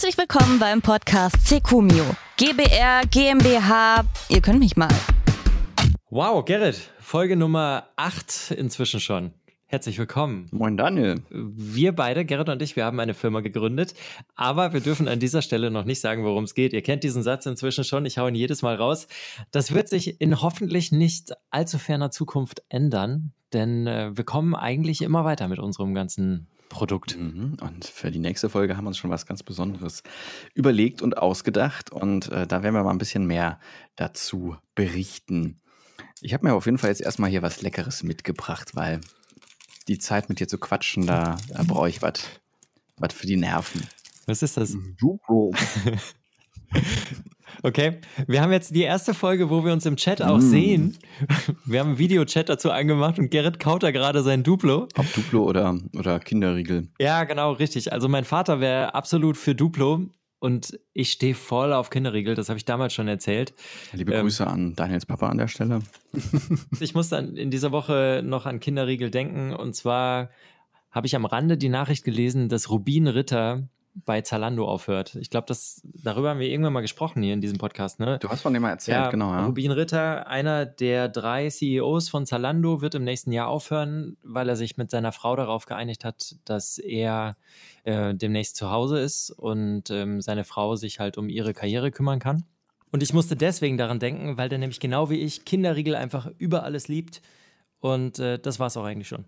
Herzlich willkommen beim Podcast Secumio. GBR, GmbH, ihr könnt mich mal. Wow, Gerrit, Folge Nummer 8 inzwischen schon. Herzlich willkommen. Moin Daniel. Wir beide, Gerrit und ich, wir haben eine Firma gegründet, aber wir dürfen an dieser Stelle noch nicht sagen, worum es geht. Ihr kennt diesen Satz inzwischen schon, ich hau ihn jedes Mal raus. Das wird sich in hoffentlich nicht allzu ferner Zukunft ändern, denn äh, wir kommen eigentlich immer weiter mit unserem ganzen Produkt. Mhm. Und für die nächste Folge haben wir uns schon was ganz Besonderes überlegt und ausgedacht. Und äh, da werden wir mal ein bisschen mehr dazu berichten. Ich habe mir auf jeden Fall jetzt erstmal hier was Leckeres mitgebracht, weil die Zeit mit dir zu quatschen, da, da brauche ich was. Was für die Nerven. Was ist das? Duplo. Okay, wir haben jetzt die erste Folge, wo wir uns im Chat auch Mm. sehen. Wir haben einen Videochat dazu angemacht und Gerrit kaut da gerade sein Duplo. Ob Duplo oder, oder Kinderriegel. Ja, genau, richtig. Also mein Vater wäre absolut für Duplo und ich stehe voll auf Kinderriegel, das habe ich damals schon erzählt. Liebe Ähm. Grüße an Daniels Papa an der Stelle. Ich musste an, in dieser Woche noch an Kinderriegel denken und zwar habe ich am Rande die Nachricht gelesen, dass Rubin Ritter bei Zalando aufhört. Ich glaube, das darüber haben wir irgendwann mal gesprochen hier in diesem Podcast, ne? Du hast von dem mal erzählt, genau, ja. Rubin Ritter, einer der drei CEOs von Zalando, wird im nächsten Jahr aufhören, weil er sich mit seiner Frau darauf geeinigt hat, dass er äh, demnächst zu Hause ist und ähm, seine Frau sich halt um ihre Karriere kümmern kann. Und ich musste deswegen daran denken, weil der nämlich genau wie ich Kinderriegel einfach über alles liebt. Und äh, das war es auch eigentlich schon.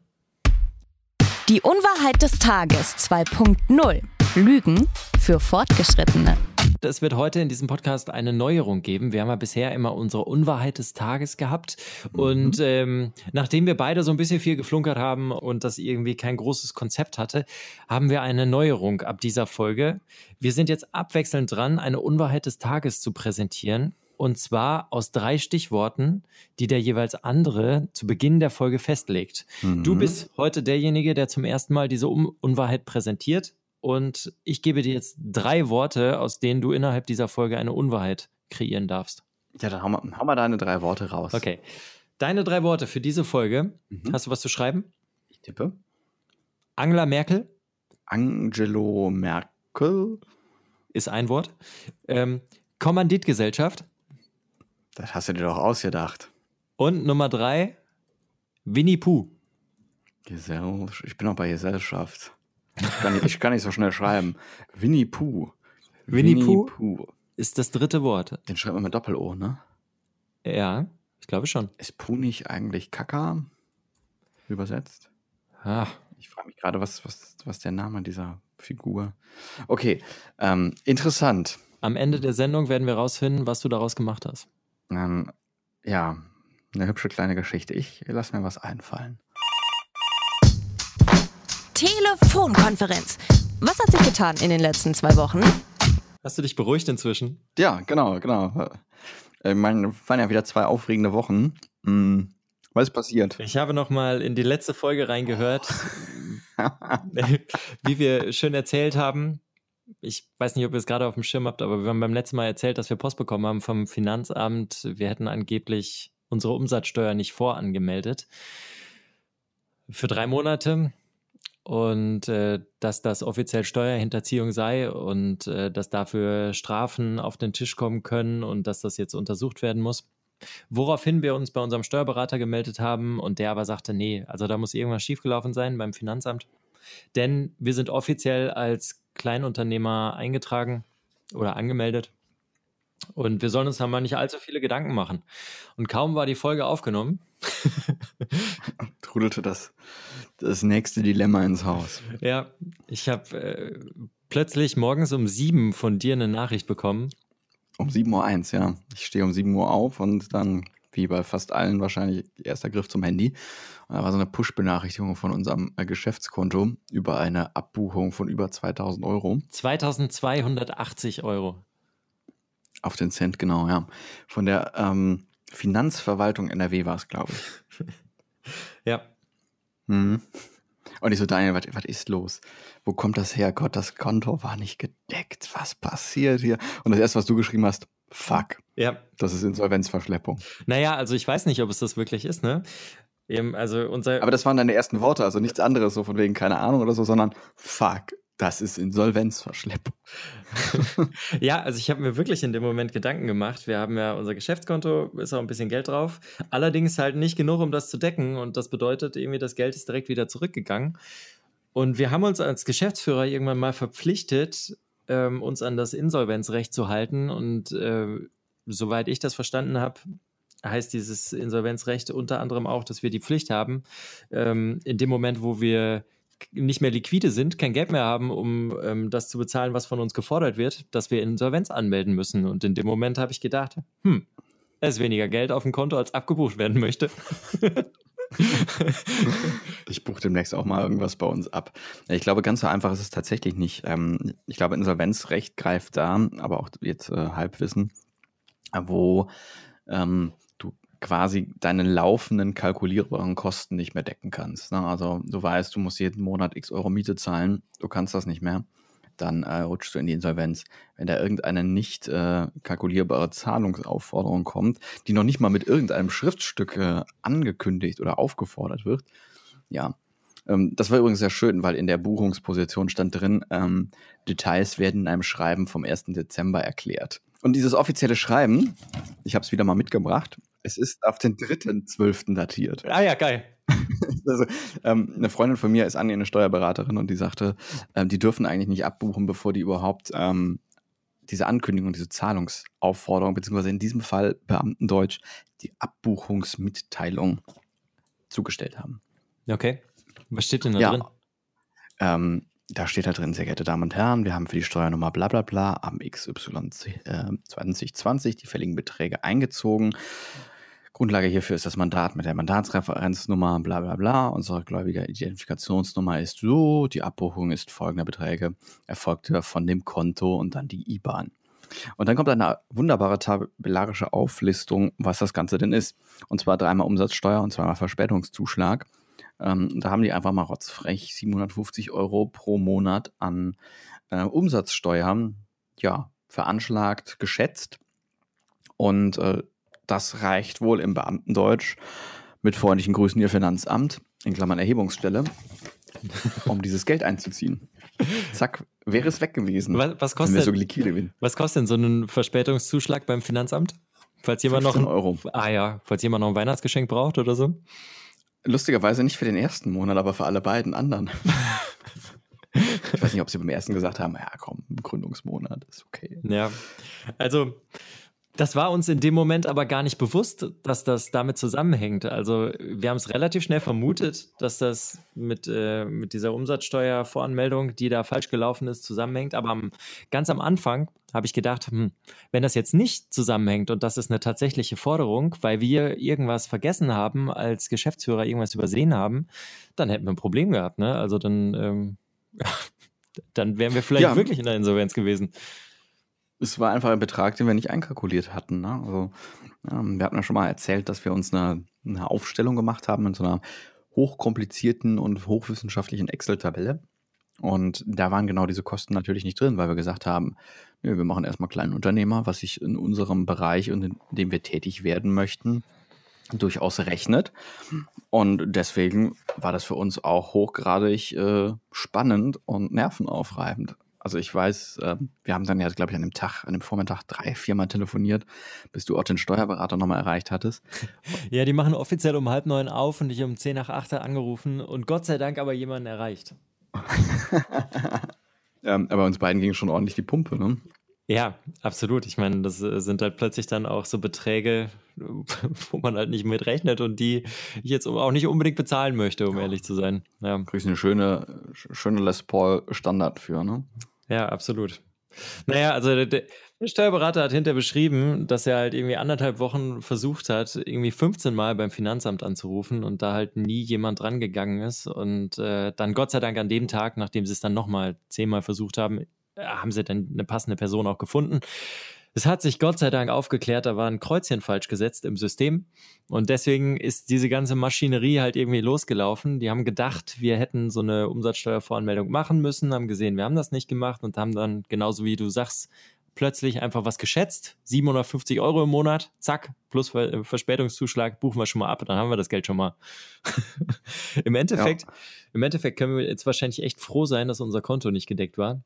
Die Unwahrheit des Tages 2.0. Lügen für Fortgeschrittene. Es wird heute in diesem Podcast eine Neuerung geben. Wir haben ja bisher immer unsere Unwahrheit des Tages gehabt. Und ähm, nachdem wir beide so ein bisschen viel geflunkert haben und das irgendwie kein großes Konzept hatte, haben wir eine Neuerung ab dieser Folge. Wir sind jetzt abwechselnd dran, eine Unwahrheit des Tages zu präsentieren. Und zwar aus drei Stichworten, die der jeweils andere zu Beginn der Folge festlegt. Du Mhm. bist heute derjenige, der zum ersten Mal diese Un Unwahrheit präsentiert. Und ich gebe dir jetzt drei Worte, aus denen du innerhalb dieser Folge eine Unwahrheit kreieren darfst. Ja, dann hau mal, hau mal deine drei Worte raus. Okay. Deine drei Worte für diese Folge. Mhm. Hast du was zu schreiben? Ich tippe. Angela Merkel Angelo Merkel. ist ein Wort. Ähm, Kommanditgesellschaft. Das hast du dir doch ausgedacht. Und Nummer drei, Winnie Pooh. Gesell ich bin auch bei Gesellschaft. Ich kann nicht, ich kann nicht so schnell schreiben. Winnie Pooh. Winnie Pooh? Pooh. Ist das dritte Wort. Den schreibt man mit Doppel-O, ne? Ja, ich glaube schon. Ist Pooh nicht eigentlich Kaka? Übersetzt? Ah, Ich frage mich gerade, was, was, was der Name dieser Figur. Okay, ähm, interessant. am Ende der Sendung werden wir rausfinden, was du daraus gemacht hast. Ähm, ja, eine hübsche kleine Geschichte. Ich lasse mir was einfallen. Telefonkonferenz. Was hat sich getan in den letzten zwei Wochen? Hast du dich beruhigt inzwischen? Ja, genau, genau. Äh, meine, waren ja wieder zwei aufregende Wochen. Hm, was ist passiert? Ich habe noch mal in die letzte Folge reingehört, wie wir schön erzählt haben. Ich weiß nicht, ob ihr es gerade auf dem Schirm habt, aber wir haben beim letzten Mal erzählt, dass wir Post bekommen haben vom Finanzamt. Wir hätten angeblich unsere Umsatzsteuer nicht vorangemeldet. Für drei Monate. Und äh, dass das offiziell Steuerhinterziehung sei und äh, dass dafür Strafen auf den Tisch kommen können und dass das jetzt untersucht werden muss. Woraufhin wir uns bei unserem Steuerberater gemeldet haben und der aber sagte, nee, also da muss irgendwas schiefgelaufen sein beim Finanzamt. Denn wir sind offiziell als Kleinunternehmer eingetragen oder angemeldet. Und wir sollen uns da mal nicht allzu viele Gedanken machen. Und kaum war die Folge aufgenommen, Trudelte das, das nächste Dilemma ins Haus. ja, ich habe äh, plötzlich morgens um sieben von dir eine Nachricht bekommen. Um 7.01 Uhr, ja. Ich stehe um 7 Uhr auf und dann, wie bei fast allen, wahrscheinlich erster Griff zum Handy. Und da war so eine Push-Benachrichtigung von unserem äh, Geschäftskonto über eine Abbuchung von über 2000 Euro. 2280 Euro. Auf den Cent, genau, ja. Von der ähm, Finanzverwaltung NRW war es, glaube ich. Ja, Mhm. Und ich so, Daniel, was, was ist los? Wo kommt das her? Gott, das Konto war nicht gedeckt. Was passiert hier? Und das erste, was du geschrieben hast, fuck, ja. das ist Insolvenzverschleppung. Naja, also ich weiß nicht, ob es das wirklich ist, ne? Eben, also unser. Aber das waren deine ersten Worte, also nichts anderes, so von wegen keine Ahnung oder so, sondern fuck. Das ist Insolvenzverschleppung. ja, also ich habe mir wirklich in dem Moment Gedanken gemacht. Wir haben ja unser Geschäftskonto, ist auch ein bisschen Geld drauf. Allerdings halt nicht genug, um das zu decken. Und das bedeutet irgendwie, das Geld ist direkt wieder zurückgegangen. Und wir haben uns als Geschäftsführer irgendwann mal verpflichtet, ähm, uns an das Insolvenzrecht zu halten. Und äh, soweit ich das verstanden habe, heißt dieses Insolvenzrecht unter anderem auch, dass wir die Pflicht haben, ähm, in dem Moment, wo wir nicht mehr liquide sind, kein Geld mehr haben, um ähm, das zu bezahlen, was von uns gefordert wird, dass wir Insolvenz anmelden müssen. Und in dem Moment habe ich gedacht, hm, es ist weniger Geld auf dem Konto, als abgebucht werden möchte. ich buche demnächst auch mal irgendwas bei uns ab. Ich glaube, ganz so einfach ist es tatsächlich nicht. Ähm, ich glaube, Insolvenzrecht greift da, aber auch jetzt äh, Halbwissen, wo ähm, quasi deine laufenden kalkulierbaren Kosten nicht mehr decken kannst. Ne? Also du weißt, du musst jeden Monat x Euro Miete zahlen, du kannst das nicht mehr, dann äh, rutschst du in die Insolvenz. Wenn da irgendeine nicht äh, kalkulierbare Zahlungsaufforderung kommt, die noch nicht mal mit irgendeinem Schriftstück äh, angekündigt oder aufgefordert wird, ja. Ähm, das war übrigens sehr schön, weil in der Buchungsposition stand drin, ähm, Details werden in einem Schreiben vom 1. Dezember erklärt. Und dieses offizielle Schreiben, ich habe es wieder mal mitgebracht, es ist auf den 3.12. datiert. Ah ja, geil. also, ähm, eine Freundin von mir ist Anni, eine Steuerberaterin, und die sagte, ähm, die dürfen eigentlich nicht abbuchen, bevor die überhaupt ähm, diese Ankündigung, diese Zahlungsaufforderung, beziehungsweise in diesem Fall Beamtendeutsch, die Abbuchungsmitteilung zugestellt haben. Okay. Was steht denn da ja. drin? Da steht da drin, sehr geehrte Damen und Herren, wir haben für die Steuernummer bla bla bla am XY äh, 2020 die fälligen Beträge eingezogen. Grundlage hierfür ist das Mandat mit der Mandatsreferenznummer bla bla bla. Unsere gläubige Identifikationsnummer ist so, die Abbuchung ist folgender Beträge, erfolgte von dem Konto und dann die IBAN. Und dann kommt eine wunderbare tabellarische Auflistung, was das Ganze denn ist. Und zwar dreimal Umsatzsteuer und zweimal Verspätungszuschlag. Ähm, da haben die einfach mal rotzfrech 750 Euro pro Monat an äh, Umsatzsteuer ja, veranschlagt, geschätzt. Und äh, das reicht wohl im Beamtendeutsch mit freundlichen Grüßen Ihr Finanzamt, in Klammern Erhebungsstelle, um dieses Geld einzuziehen. Zack, wäre es weg gewesen. Was, was kostet, so was kostet denn so ein Verspätungszuschlag beim Finanzamt? Falls jemand noch ein, Euro. Ah ja, falls jemand noch ein Weihnachtsgeschenk braucht oder so. Lustigerweise nicht für den ersten Monat, aber für alle beiden anderen. ich weiß nicht, ob sie beim ersten gesagt haben, ja komm, Gründungsmonat ist okay. Ja, also das war uns in dem Moment aber gar nicht bewusst, dass das damit zusammenhängt. Also wir haben es relativ schnell vermutet, dass das mit, äh, mit dieser Umsatzsteuervoranmeldung, die da falsch gelaufen ist, zusammenhängt. Aber am, ganz am Anfang habe ich gedacht, hm, wenn das jetzt nicht zusammenhängt und das ist eine tatsächliche Forderung, weil wir irgendwas vergessen haben, als Geschäftsführer irgendwas übersehen haben, dann hätten wir ein Problem gehabt. Ne? Also dann, ähm, dann wären wir vielleicht ja. wirklich in der Insolvenz gewesen es war einfach ein Betrag, den wir nicht einkalkuliert hatten. Ne? Also, ja, wir hatten ja schon mal erzählt, dass wir uns eine, eine Aufstellung gemacht haben in so einer hochkomplizierten und hochwissenschaftlichen Excel-Tabelle. Und da waren genau diese Kosten natürlich nicht drin, weil wir gesagt haben, ja, wir machen erstmal kleinen Unternehmer, was sich in unserem Bereich und in dem wir tätig werden möchten, durchaus rechnet. Und deswegen war das für uns auch hochgradig äh, spannend und nervenaufreibend. Also ich weiß, äh, wir haben dann ja, glaube ich, an dem Tag, an dem Vormittag drei, viermal telefoniert, bis du auch den Steuerberater nochmal erreicht hattest. Ja, die machen offiziell um halb neun auf und ich um zehn nach acht angerufen und Gott sei Dank aber jemanden erreicht. ähm, aber uns beiden ging schon ordentlich die Pumpe, ne? Ja, absolut. Ich meine, das äh, sind halt plötzlich dann auch so Beträge, wo man halt nicht mit rechnet und die ich jetzt auch nicht unbedingt bezahlen möchte, um ja. ehrlich zu sein. Ja. Kriegst eine schöne, schöne Les Paul Standard für, ne? Ja, absolut. Naja, also der, der, Steuerberater hat hinterher beschrieben, dass er halt irgendwie anderthalb Wochen versucht hat, irgendwie 15 Mal beim Finanzamt anzurufen und da halt nie jemand drangegangen ist. Und äh, dann Gott sei Dank an dem Tag, nachdem sie es dann nochmal zehnmal versucht haben, äh, haben sie dann eine passende Person auch gefunden. Es hat sich Gott sei Dank aufgeklärt, da war ein Kreuzchen falsch gesetzt im System. Und deswegen ist diese ganze Maschinerie halt irgendwie losgelaufen. Die haben gedacht, wir hätten so eine Umsatzsteuervoranmeldung machen müssen, haben gesehen, wir haben das nicht gemacht und haben dann, genauso wie du sagst, plötzlich einfach was geschätzt, 750 Euro im Monat, zack, plus Ver Verspätungszuschlag, buchen wir schon mal ab, dann haben wir das Geld schon mal. Im Endeffekt, ja. im Endeffekt können wir jetzt wahrscheinlich echt froh sein, dass unser Konto nicht gedeckt war.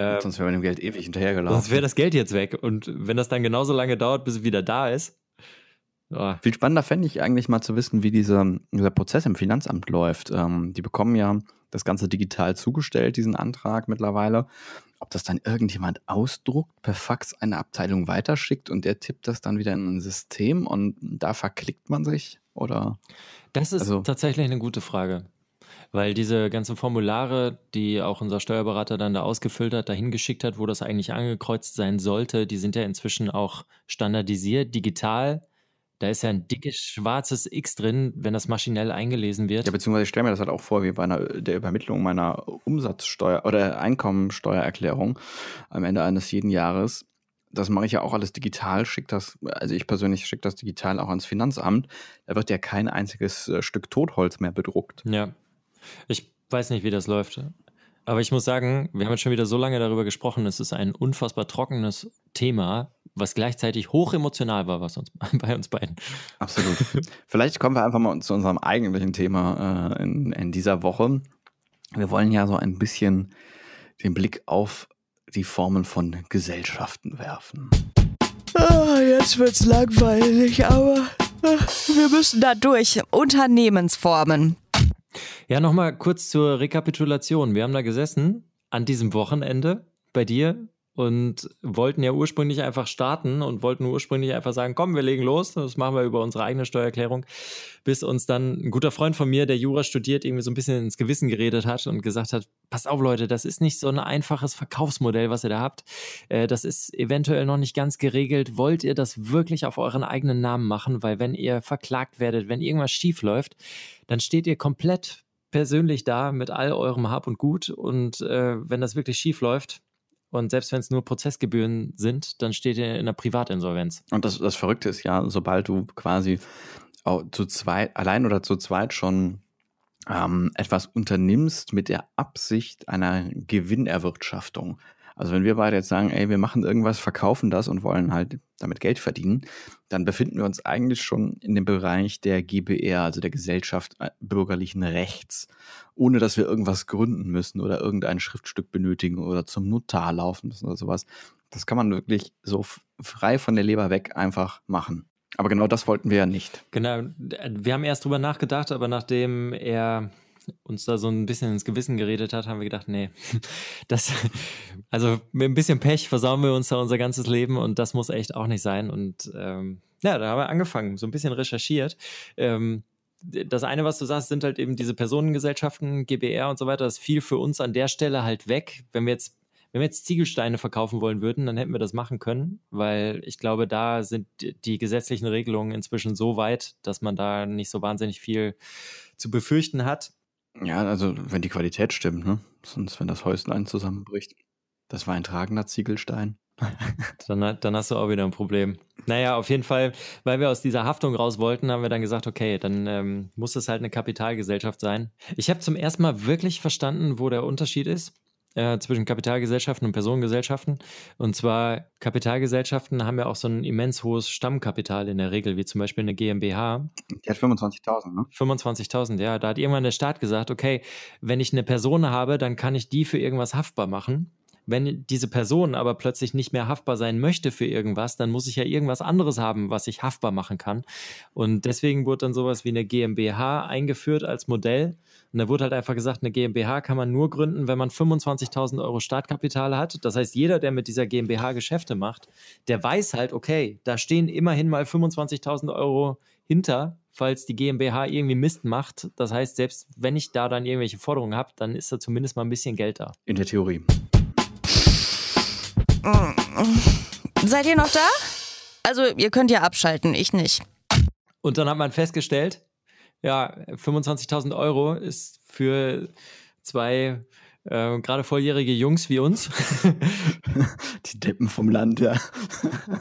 Ähm, sonst wäre wir dem Geld ewig hinterhergelaufen. Sonst wäre das Geld jetzt weg. Und wenn das dann genauso lange dauert, bis es wieder da ist. Oh. Viel spannender fände ich eigentlich mal zu wissen, wie dieser, dieser Prozess im Finanzamt läuft. Ähm, die bekommen ja das Ganze digital zugestellt, diesen Antrag mittlerweile. Ob das dann irgendjemand ausdruckt, per Fax eine Abteilung weiterschickt und der tippt das dann wieder in ein System und da verklickt man sich? Oder? Das ist also, tatsächlich eine gute Frage. Weil diese ganzen Formulare, die auch unser Steuerberater dann da ausgefüllt hat, dahin geschickt hat, wo das eigentlich angekreuzt sein sollte, die sind ja inzwischen auch standardisiert, digital. Da ist ja ein dickes schwarzes X drin, wenn das maschinell eingelesen wird. Ja, beziehungsweise ich stelle mir das halt auch vor, wie bei einer, der Übermittlung meiner Umsatzsteuer oder Einkommensteuererklärung am Ende eines jeden Jahres. Das mache ich ja auch alles digital, schicke das, also ich persönlich schicke das digital auch ans Finanzamt. Da wird ja kein einziges äh, Stück Totholz mehr bedruckt. Ja, ich weiß nicht, wie das läuft. Aber ich muss sagen, wir haben jetzt schon wieder so lange darüber gesprochen. Es ist ein unfassbar trockenes Thema, was gleichzeitig hoch emotional war, was uns bei uns beiden. Absolut. Vielleicht kommen wir einfach mal zu unserem eigentlichen Thema äh, in, in dieser Woche. Wir wollen ja so ein bisschen den Blick auf die Formen von Gesellschaften werfen. Ah, jetzt wird's langweilig, aber ach, wir müssen da durch. Unternehmensformen. Ja, nochmal kurz zur Rekapitulation. Wir haben da gesessen an diesem Wochenende bei dir und wollten ja ursprünglich einfach starten und wollten ursprünglich einfach sagen, komm, wir legen los, das machen wir über unsere eigene Steuererklärung, bis uns dann ein guter Freund von mir, der Jura studiert, irgendwie so ein bisschen ins Gewissen geredet hat und gesagt hat, passt auf Leute, das ist nicht so ein einfaches Verkaufsmodell, was ihr da habt, äh, das ist eventuell noch nicht ganz geregelt, wollt ihr das wirklich auf euren eigenen Namen machen, weil wenn ihr verklagt werdet, wenn irgendwas schief läuft, dann steht ihr komplett persönlich da mit all eurem Hab und Gut. Und äh, wenn das wirklich schief läuft, und selbst wenn es nur Prozessgebühren sind, dann steht ihr in einer Privatinsolvenz. Und das, das Verrückte ist ja, sobald du quasi zu zweit, allein oder zu zweit schon ähm, etwas unternimmst mit der Absicht einer Gewinnerwirtschaftung, also wenn wir beide jetzt sagen, ey, wir machen irgendwas, verkaufen das und wollen halt damit Geld verdienen, dann befinden wir uns eigentlich schon in dem Bereich der GBR, also der Gesellschaft äh, bürgerlichen Rechts, ohne dass wir irgendwas gründen müssen oder irgendein Schriftstück benötigen oder zum Notar laufen müssen oder sowas. Das kann man wirklich so frei von der Leber weg einfach machen. Aber genau das wollten wir ja nicht. Genau, wir haben erst drüber nachgedacht, aber nachdem er uns da so ein bisschen ins Gewissen geredet hat, haben wir gedacht, nee, das, also mit ein bisschen Pech versauen wir uns da unser ganzes Leben und das muss echt auch nicht sein. Und ähm, ja, da haben wir angefangen, so ein bisschen recherchiert. Ähm, das eine, was du sagst, sind halt eben diese Personengesellschaften, GBR und so weiter. Das fiel für uns an der Stelle halt weg. Wenn wir jetzt wenn wir jetzt Ziegelsteine verkaufen wollen würden, dann hätten wir das machen können, weil ich glaube, da sind die gesetzlichen Regelungen inzwischen so weit, dass man da nicht so wahnsinnig viel zu befürchten hat. Ja, also wenn die Qualität stimmt, ne? Sonst, wenn das Häuslein zusammenbricht. Das war ein tragender Ziegelstein. dann, dann hast du auch wieder ein Problem. Naja, auf jeden Fall, weil wir aus dieser Haftung raus wollten, haben wir dann gesagt, okay, dann ähm, muss es halt eine Kapitalgesellschaft sein. Ich habe zum ersten Mal wirklich verstanden, wo der Unterschied ist äh, zwischen Kapitalgesellschaften und Personengesellschaften. Und zwar Kapitalgesellschaften haben ja auch so ein immens hohes Stammkapital in der Regel, wie zum Beispiel eine GmbH. Die hat 25.000, ne? 25.000, ja. Da hat irgendwann der Staat gesagt, okay, wenn ich eine Person habe, dann kann ich die für irgendwas haftbar machen. Wenn diese Person aber plötzlich nicht mehr haftbar sein möchte für irgendwas, dann muss ich ja irgendwas anderes haben, was ich haftbar machen kann. Und deswegen wurde dann sowas wie eine GmbH eingeführt als Modell. Und da wurde halt einfach gesagt, eine GmbH kann man nur gründen, wenn man 25.000 Euro Startkapital hat. Das heißt, jeder, der mit dieser GmbH Geschäfte macht, der weiß halt, okay, da stehen immerhin mal 25.000 Euro hinter, falls die GmbH irgendwie Mist macht. Das heißt, selbst wenn ich da dann irgendwelche Forderungen habe, dann ist da zumindest mal ein bisschen Geld da. In der Theorie. Seid ihr noch da? Also, ihr könnt ja abschalten, ich nicht. Und dann hat man festgestellt, ja, 25.000 Euro ist für zwei Äh, Gerade volljährige Jungs wie uns. Die Deppen vom Land, ja.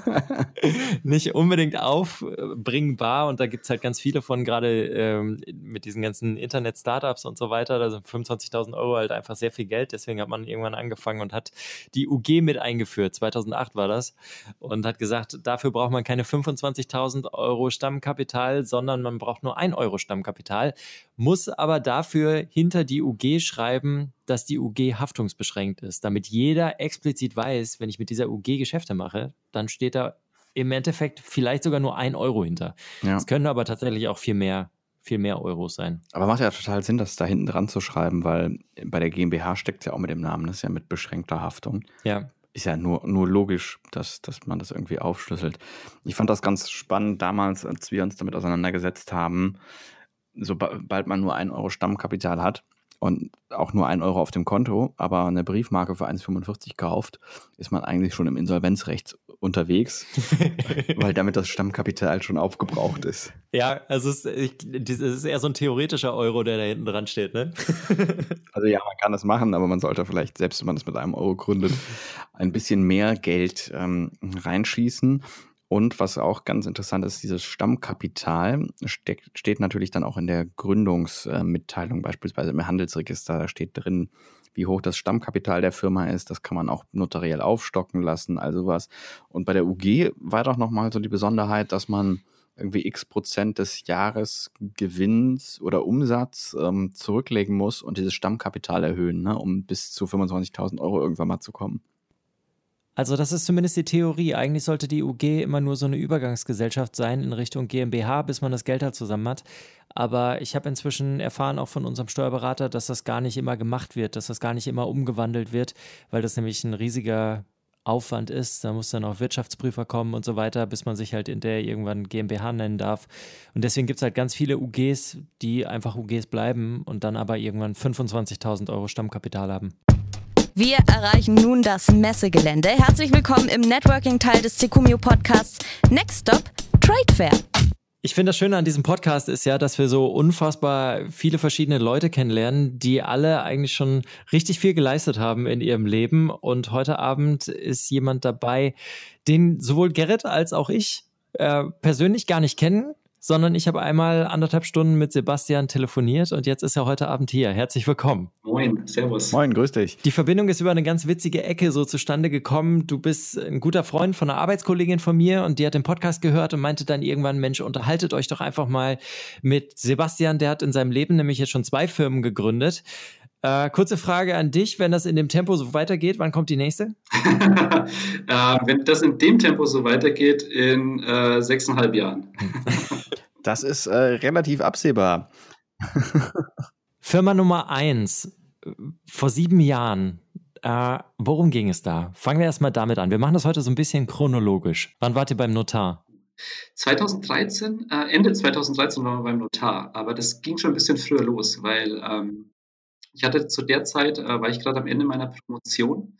nicht unbedingt aufbringbar und da gibt es halt ganz viele von, gerade ähm, mit diesen ganzen Internet-Startups und so weiter. Da sind 25.000 Euro halt einfach sehr viel Geld. Deswegen hat man irgendwann angefangen und hat die UG mit eingeführt. 2008 war das und hat gesagt, dafür braucht man keine 25.000 Euro Stammkapital, sondern man braucht nur ein Euro Stammkapital, muss aber dafür hinter die UG schreiben, dass die UG haftungsbeschränkt ist, damit jeder explizit weiß, wenn ich mit dieser UG Geschäfte mache, dann steht da im Endeffekt vielleicht sogar nur ein Euro hinter. Ja. Es können aber tatsächlich auch viel mehr, viel mehr Euros sein. Aber macht ja total Sinn, das da hinten dran zu schreiben, weil bei der GmbH steckt es ja auch mit dem Namen, das ist ja mit beschränkter Haftung. Ja. Ist ja nur, nur logisch, dass, dass man das irgendwie aufschlüsselt. Ich fand das ganz spannend damals, als wir uns damit auseinandergesetzt haben, sobald man nur ein Euro Stammkapital hat, und auch nur ein Euro auf dem Konto, aber eine Briefmarke für 1,45 kauft, ist man eigentlich schon im Insolvenzrecht unterwegs, weil damit das Stammkapital schon aufgebraucht ist. Ja, also es ist, es ist eher so ein theoretischer Euro, der da hinten dran steht, ne? also ja, man kann das machen, aber man sollte vielleicht, selbst wenn man das mit einem Euro gründet, ein bisschen mehr Geld ähm, reinschießen. Und was auch ganz interessant ist, dieses Stammkapital steck, steht natürlich dann auch in der Gründungsmitteilung, beispielsweise im Handelsregister. Da steht drin, wie hoch das Stammkapital der Firma ist. Das kann man auch notariell aufstocken lassen, also was. Und bei der UG war doch nochmal so die Besonderheit, dass man irgendwie x Prozent des Jahresgewinns oder Umsatz ähm, zurücklegen muss und dieses Stammkapital erhöhen, ne, um bis zu 25.000 Euro irgendwann mal zu kommen. Also das ist zumindest die Theorie. Eigentlich sollte die UG immer nur so eine Übergangsgesellschaft sein in Richtung GmbH, bis man das Geld halt zusammen hat. Aber ich habe inzwischen erfahren, auch von unserem Steuerberater, dass das gar nicht immer gemacht wird, dass das gar nicht immer umgewandelt wird, weil das nämlich ein riesiger Aufwand ist. Da muss dann auch Wirtschaftsprüfer kommen und so weiter, bis man sich halt in der irgendwann GmbH nennen darf. Und deswegen gibt es halt ganz viele UGs, die einfach UGs bleiben und dann aber irgendwann 25.000 Euro Stammkapital haben. Wir erreichen nun das Messegelände. Herzlich willkommen im Networking-Teil des Secumio Podcasts Next Stop Trade Fair. Ich finde das Schöne an diesem Podcast ist ja, dass wir so unfassbar viele verschiedene Leute kennenlernen, die alle eigentlich schon richtig viel geleistet haben in ihrem Leben. Und heute Abend ist jemand dabei, den sowohl Gerrit als auch ich äh, persönlich gar nicht kennen, sondern ich habe einmal anderthalb Stunden mit Sebastian telefoniert und jetzt ist er heute Abend hier. Herzlich willkommen. Moin, servus. Moin, grüß dich. Die Verbindung ist über eine ganz witzige Ecke so zustande gekommen. Du bist ein guter Freund von einer Arbeitskollegin von mir und die hat den Podcast gehört und meinte dann irgendwann, Mensch, unterhaltet euch doch einfach mal mit Sebastian. Der hat in seinem Leben nämlich jetzt schon zwei Firmen gegründet. Äh, kurze Frage an dich, wenn das in dem Tempo so weitergeht, wann kommt die nächste? äh, wenn das in dem Tempo so weitergeht, in äh, sechseinhalb Jahren. Das ist äh, relativ absehbar. Firma Nummer eins, vor sieben Jahren. Äh, worum ging es da? Fangen wir erstmal damit an. Wir machen das heute so ein bisschen chronologisch. Wann wart ihr beim Notar? 2013, äh, Ende 2013 waren wir beim Notar, aber das ging schon ein bisschen früher los, weil ähm, ich hatte zu der Zeit, äh, war ich gerade am Ende meiner Promotion.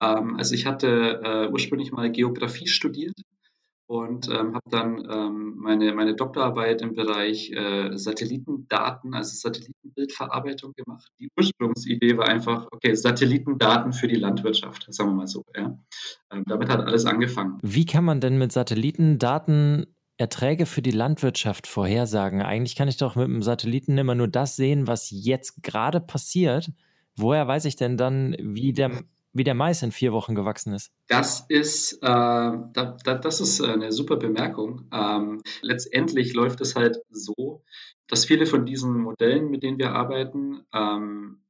Ähm, also ich hatte äh, ursprünglich mal Geografie studiert und ähm, habe dann ähm, meine, meine Doktorarbeit im Bereich äh, Satellitendaten, also Satellitenbildverarbeitung gemacht. Die Ursprungsidee war einfach, okay, Satellitendaten für die Landwirtschaft, sagen wir mal so. Ja. Ähm, damit hat alles angefangen. Wie kann man denn mit Satellitendaten Erträge für die Landwirtschaft vorhersagen? Eigentlich kann ich doch mit dem Satelliten immer nur das sehen, was jetzt gerade passiert. Woher weiß ich denn dann, wie der wie der Mais in vier Wochen gewachsen ist? Das ist, äh, da, da, das ist eine super Bemerkung. Ähm, letztendlich läuft es halt so, dass viele von diesen Modellen, mit denen wir arbeiten, ähm,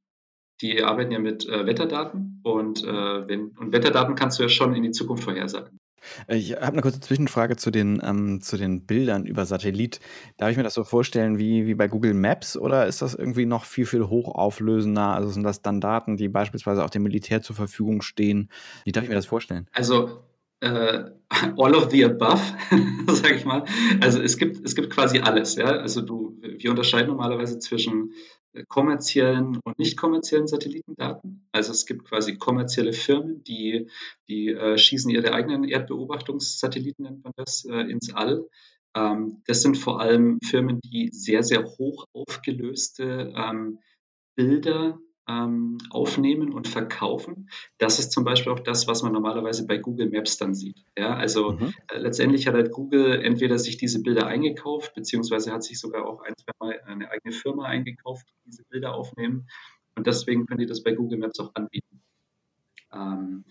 die arbeiten ja mit äh, Wetterdaten und, äh, wenn, und Wetterdaten kannst du ja schon in die Zukunft vorhersagen. Ich habe eine kurze Zwischenfrage zu den, ähm, zu den Bildern über Satellit. Darf ich mir das so vorstellen wie, wie bei Google Maps oder ist das irgendwie noch viel, viel hochauflösender? Also sind das dann Daten, die beispielsweise auch dem Militär zur Verfügung stehen? Wie darf ich mir das vorstellen? Also äh, all of the above, sage ich mal. Also es gibt, es gibt quasi alles. Ja? Also du, wir unterscheiden normalerweise zwischen kommerziellen und nicht kommerziellen Satellitendaten. Also es gibt quasi kommerzielle Firmen, die, die äh, schießen ihre eigenen Erdbeobachtungssatelliten, nennt man das, äh, ins All. Ähm, das sind vor allem Firmen, die sehr, sehr hoch aufgelöste ähm, Bilder ähm, aufnehmen und verkaufen. Das ist zum Beispiel auch das, was man normalerweise bei Google Maps dann sieht. Ja, also mhm. äh, letztendlich hat halt Google entweder sich diese Bilder eingekauft, beziehungsweise hat sich sogar auch ein, zwei Mal eine eigene Firma eingekauft, die diese Bilder aufnehmen. Und deswegen können die das bei Google Maps auch anbieten. Ähm,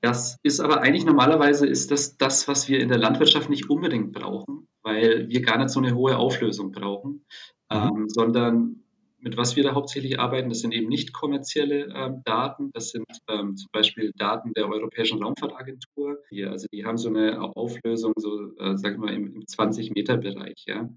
das ist aber eigentlich normalerweise ist das das, was wir in der Landwirtschaft nicht unbedingt brauchen, weil wir gar nicht so eine hohe Auflösung brauchen, mhm. ähm, sondern mit was wir da hauptsächlich arbeiten, das sind eben nicht kommerzielle ähm, Daten. Das sind ähm, zum Beispiel Daten der Europäischen Raumfahrtagentur. Die, also die haben so eine Auflösung, so äh, sag ich mal, im, im 20-Meter-Bereich. Ja.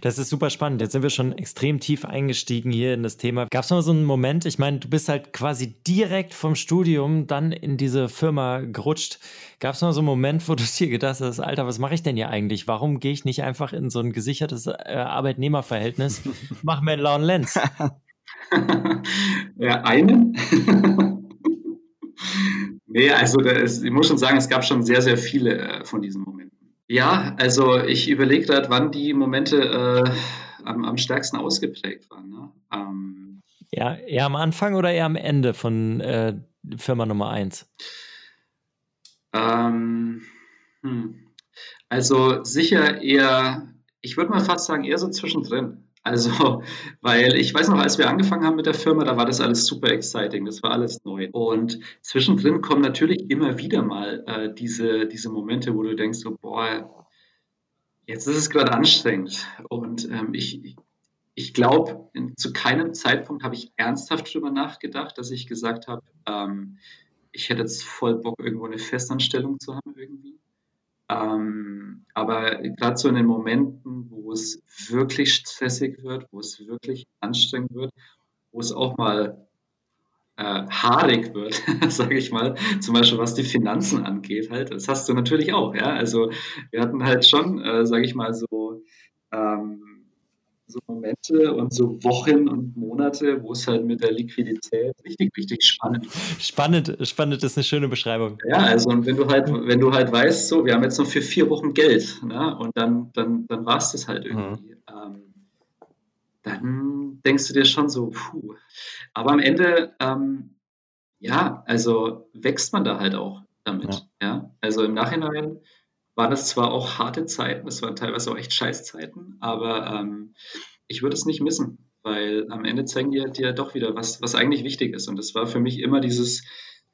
Das ist super spannend. Jetzt sind wir schon extrem tief eingestiegen hier in das Thema. Gab es mal so einen Moment, ich meine, du bist halt quasi direkt vom Studium dann in diese Firma gerutscht. Gab es mal so einen Moment, wo du dir gedacht hast, Alter, was mache ich denn hier eigentlich? Warum gehe ich nicht einfach in so ein gesichertes äh, Arbeitnehmerverhältnis? Mach mir einen lauen Lenz. ja, einen. nee, also ist, ich muss schon sagen, es gab schon sehr, sehr viele äh, von diesen Momenten. Ja, also ich überlege gerade, wann die Momente äh, am, am, stärksten ausgeprägt waren. Ne? Ähm, ja, eher am Anfang oder eher am Ende von äh, Firma Nummer 1? Ähm, hm. Also sicher eher, ich würde mal fast sagen, eher so zwischendrin. Also, weil ich weiß noch, als wir angefangen haben mit der Firma, da war das alles super exciting, das war alles neu. Und zwischendrin kommen natürlich immer wieder mal äh, diese, diese Momente, wo du denkst, so, boah, jetzt ist es gerade anstrengend. Und ähm, ich, ich glaube, zu keinem Zeitpunkt habe ich ernsthaft darüber nachgedacht, dass ich gesagt habe, ähm, ich hätte jetzt voll Bock, irgendwo eine Festanstellung zu haben irgendwie. Ähm, aber gerade so in den Momenten, wo es wirklich stressig wird, wo es wirklich anstrengend wird, wo es auch mal äh, haarig wird, sage ich mal, zum Beispiel was die Finanzen angeht, halt, das hast du natürlich auch, ja. Also wir hatten halt schon, äh, sage ich mal so, ähm, so Momente und so Wochen und Monate, wo es halt mit der Liquidität richtig, richtig spannend Spannend, spannend ist eine schöne Beschreibung. Ja, also und wenn du halt, wenn du halt weißt, so, wir haben jetzt noch für vier Wochen Geld, ne? Und dann, dann, dann war es das halt irgendwie. Mhm. Ähm, dann denkst du dir schon so, puh. Aber am Ende, ähm, ja, also wächst man da halt auch damit. Ja. ja? Also im Nachhinein waren es zwar auch harte Zeiten, es waren teilweise auch echt Scheißzeiten, aber ähm, ich würde es nicht missen, weil am Ende zeigen die dir doch wieder, was, was eigentlich wichtig ist. Und das war für mich immer dieses,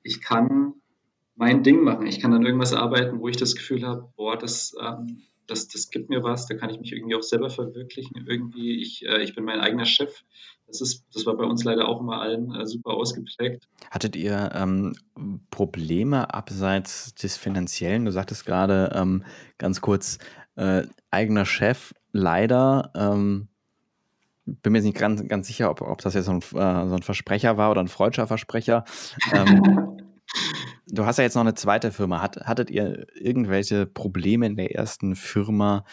ich kann mein Ding machen, ich kann an irgendwas arbeiten, wo ich das Gefühl habe, boah, das, ähm, das, das gibt mir was, da kann ich mich irgendwie auch selber verwirklichen. Irgendwie, ich, äh, ich bin mein eigener Chef. Das, ist, das war bei uns leider auch immer allen äh, super ausgeprägt. Hattet ihr ähm, Probleme abseits des Finanziellen? Du sagtest gerade ähm, ganz kurz, äh, eigener Chef, leider. Ähm, bin mir jetzt nicht ganz, ganz sicher, ob, ob das jetzt so ein, äh, so ein Versprecher war oder ein freudscher Versprecher. Ähm, du hast ja jetzt noch eine zweite Firma. Hat, hattet ihr irgendwelche Probleme in der ersten Firma,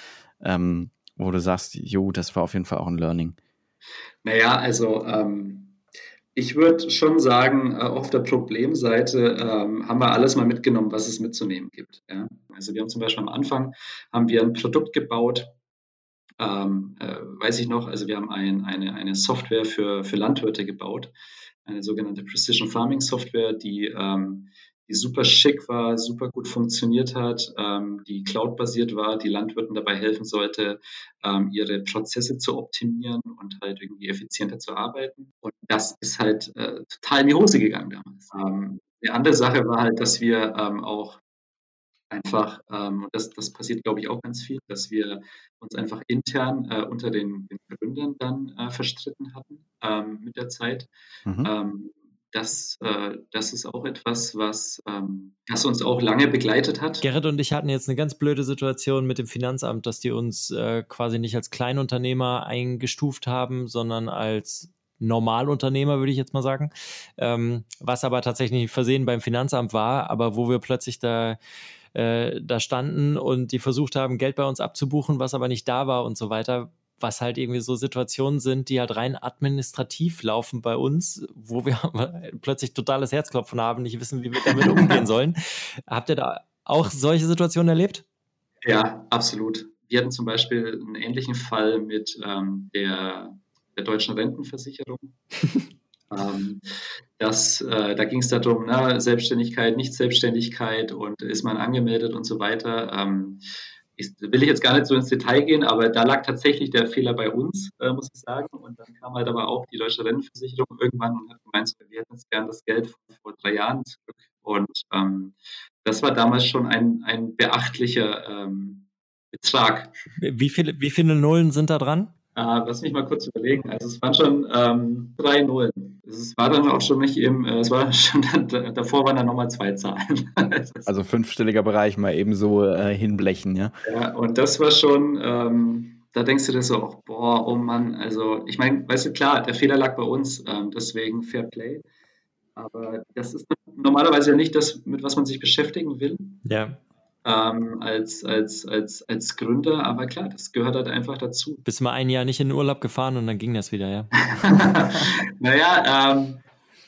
ähm, wo du sagst, jo, das war auf jeden Fall auch ein Learning? Naja, also ähm, ich würde schon sagen, äh, auf der Problemseite ähm, haben wir alles mal mitgenommen, was es mitzunehmen gibt. Ja? Also wir haben zum Beispiel am Anfang haben wir ein Produkt gebaut, ähm, äh, weiß ich noch, also wir haben ein, eine, eine Software für, für Landwirte gebaut, eine sogenannte Precision Farming Software, die ähm, die super schick war, super gut funktioniert hat, ähm, die cloud-basiert war, die Landwirten dabei helfen sollte, ähm, ihre Prozesse zu optimieren und halt irgendwie effizienter zu arbeiten. Und das ist halt äh, total in die Hose gegangen damals. Ähm, eine andere Sache war halt, dass wir ähm, auch einfach, ähm, und das, das passiert, glaube ich, auch ganz viel, dass wir uns einfach intern äh, unter den, den, Gründern dann äh, verstritten hatten ähm, mit der Zeit. Mhm. Ähm, das, äh, das ist auch etwas, was, ähm, was uns auch lange begleitet hat. Gerrit und ich hatten jetzt eine ganz blöde Situation mit dem Finanzamt, dass die uns äh, quasi nicht als Kleinunternehmer eingestuft haben, sondern als Normalunternehmer, würde ich jetzt mal sagen. Ähm, was aber tatsächlich versehen beim Finanzamt war, aber wo wir plötzlich da äh, da standen und die versucht haben, Geld bei uns abzubuchen, was aber nicht da war und so weiter, was halt irgendwie so Situationen sind, die halt rein administrativ laufen bei uns, wo wir plötzlich totales Herzklopfen haben, nicht wissen, wie wir damit umgehen sollen. Habt ihr da auch solche Situationen erlebt? Ja, absolut. Wir hatten zum Beispiel einen ähnlichen Fall mit ähm, der, der deutschen Rentenversicherung. Ähm, das, äh, da ging es darum, ne, Selbstständigkeit, Nicht-Selbstständigkeit und ist man angemeldet und so weiter. Ähm, ich, will ich jetzt gar nicht so ins Detail gehen, aber da lag tatsächlich der Fehler bei uns, äh, muss ich sagen. Und dann kam halt aber auch die Deutsche Rentenversicherung irgendwann und hat gemeint, wir hätten jetzt gern das Geld von vor drei Jahren zurück. Und ähm, das war damals schon ein, ein beachtlicher ähm, Betrag. Wie viele, wie viele Nullen sind da dran? Äh, lass mich mal kurz überlegen. Also es waren schon ähm, drei Nullen. Es war dann auch schon nicht eben, äh, es war schon, davor waren dann nochmal zwei Zahlen. also fünfstelliger Bereich mal eben so äh, hinblechen, ja. Ja, und das war schon, ähm, da denkst du dir so, oh, boah, oh Mann, also ich meine, weißt du, klar, der Fehler lag bei uns, ähm, deswegen Fair Play. Aber das ist normalerweise ja nicht das, mit was man sich beschäftigen will. Ja ähm, als, als, als, als Gründer, aber klar, das gehört halt einfach dazu. Bist du mal ein Jahr nicht in den Urlaub gefahren und dann ging das wieder, ja? naja, ähm,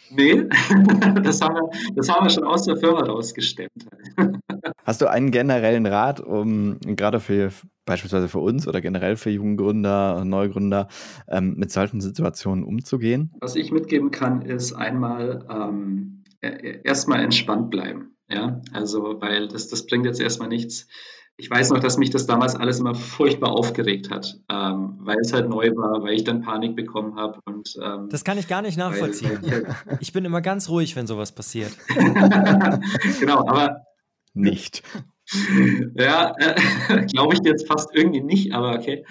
nee, das haben, wir, das haben wir schon aus der Firma rausgestemmt. Hast du einen generellen Rat, um gerade für beispielsweise für uns oder generell für Junggründer, Neugründer ähm, mit solchen Situationen umzugehen? Was ich mitgeben kann, ist einmal ähm, erstmal entspannt bleiben. Ja, also, weil das, das bringt jetzt erstmal nichts. Ich weiß noch, dass mich das damals alles immer furchtbar aufgeregt hat, ähm, weil es halt neu war, weil ich dann Panik bekommen habe. Und, ähm, das kann ich gar nicht nachvollziehen. Weil, weil ich bin immer ganz ruhig, wenn sowas passiert. genau, aber. Nicht. ja, äh, glaube ich jetzt fast irgendwie nicht, aber okay.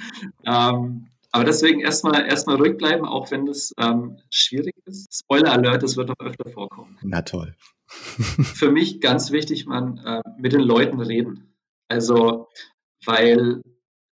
Ähm, aber deswegen erstmal erstmal ruhig bleiben, auch wenn das ähm, schwierig ist. Spoiler Alert, das wird noch öfter vorkommen. Na toll. Für mich ganz wichtig, man äh, mit den Leuten reden. Also, weil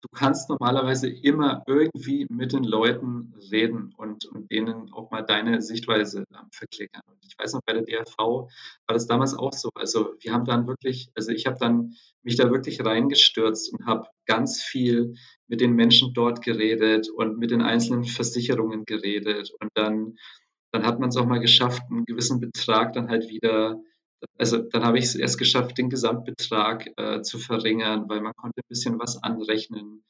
du kannst normalerweise immer irgendwie mit den Leuten reden und, und denen auch mal deine Sichtweise äh, verklickern. Und ich weiß noch, bei der DRV war das damals auch so. Also wir haben dann wirklich, also ich habe dann mich da wirklich reingestürzt und habe ganz viel mit den Menschen dort geredet und mit den einzelnen Versicherungen geredet und dann dann hat man es auch mal geschafft, einen gewissen Betrag dann halt wieder, also dann habe ich es erst geschafft, den Gesamtbetrag äh, zu verringern, weil man konnte ein bisschen was anrechnen.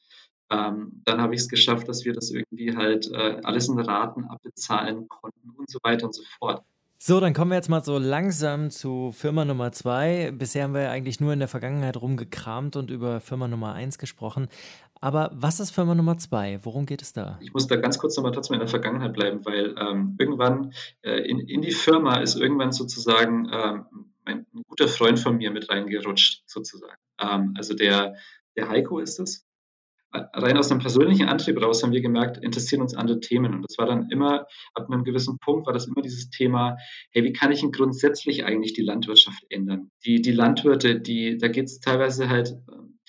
Ähm, dann habe ich es geschafft, dass wir das irgendwie halt äh, alles in Raten abbezahlen konnten und so weiter und so fort. So, dann kommen wir jetzt mal so langsam zu Firma Nummer zwei. Bisher haben wir ja eigentlich nur in der Vergangenheit rumgekramt und über Firma Nummer eins gesprochen. Aber was ist Firma Nummer zwei? Worum geht es da? Ich muss da ganz kurz nochmal trotzdem in der Vergangenheit bleiben, weil ähm, irgendwann äh, in, in die Firma ist irgendwann sozusagen ähm, ein, ein, guter Freund von mir mit reingerutscht, sozusagen. Ähm, also der, der Heiko ist es rein aus einem persönlichen Antrieb raus haben wir gemerkt, interessieren uns andere Themen. Und das war dann immer, ab einem gewissen Punkt war das immer dieses Thema, hey, wie kann ich denn grundsätzlich eigentlich die Landwirtschaft ändern? Die, die Landwirte, die, da geht es teilweise halt ähm,